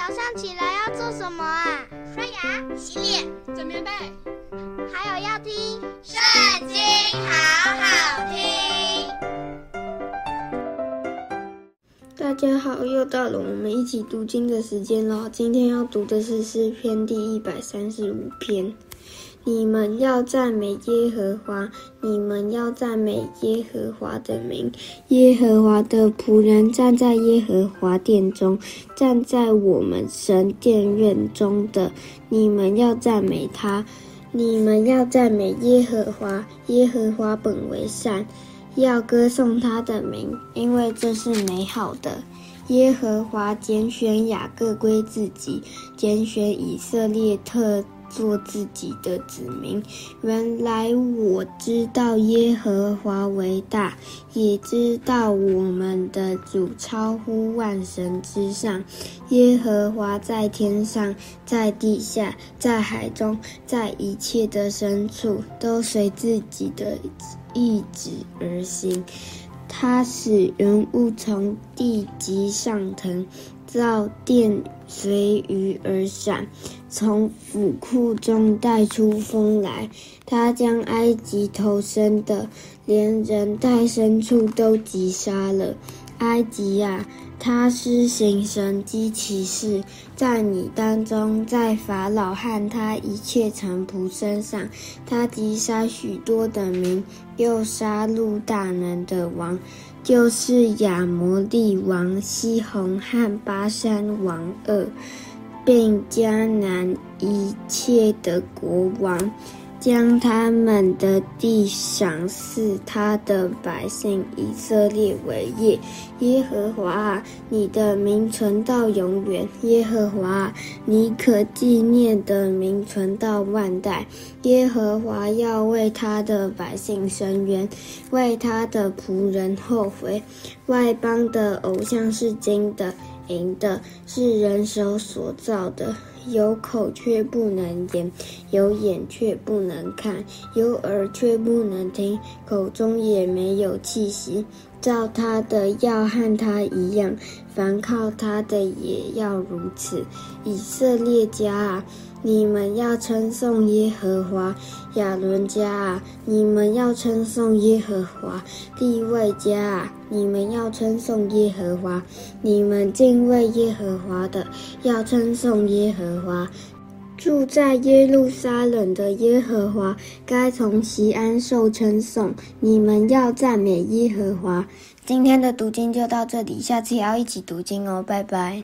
早上起来要做什么啊？刷牙、洗脸、整棉被，还有要听《圣经》，好好听。大家好，又到了我们一起读经的时间了。今天要读的是诗篇第一百三十五篇。你们要赞美耶和华，你们要赞美耶和华的名。耶和华的仆人站在耶和华殿中，站在我们神殿院中的，你们要赞美他。你们要赞美耶和华，耶和华本为善，要歌颂他的名，因为这是美好的。耶和华拣选雅各归自己，拣选以色列特。做自己的子民。原来我知道耶和华为大，也知道我们的主超乎万神之上。耶和华在天上，在地下，在海中，在一切的深处，都随自己的意志而行。他使人物从地极上腾。造电随雨而闪，从府库中带出风来。他将埃及投生的，连人带牲畜都击杀了。埃及呀，他施行神机奇事，在你当中，在法老和他一切臣仆身上，他击杀许多的民，又杀戮大能的王。就是亚摩利王西宏和巴珊王二，并迦南一切的国王。将他们的地赏赐他的百姓以色列为业。耶和华，你的名存到永远；耶和华，你可纪念的名存到万代。耶和华要为他的百姓伸冤，为他的仆人后悔。外邦的偶像是金的、银的，是人手所造的。有口却不能言，有眼却不能看，有耳却不能听，口中也没有气息。造他的要和他一样，凡靠他的也要如此。以色列家啊，你们要称颂耶和华；亚伦家啊，你们要称颂耶和华；利未家啊，你们要称颂耶和华；你们敬畏耶和华的，要称颂耶和华。住在耶路撒冷的耶和华，该从西安受称颂。你们要赞美耶和华。今天的读经就到这里，下次也要一起读经哦，拜拜。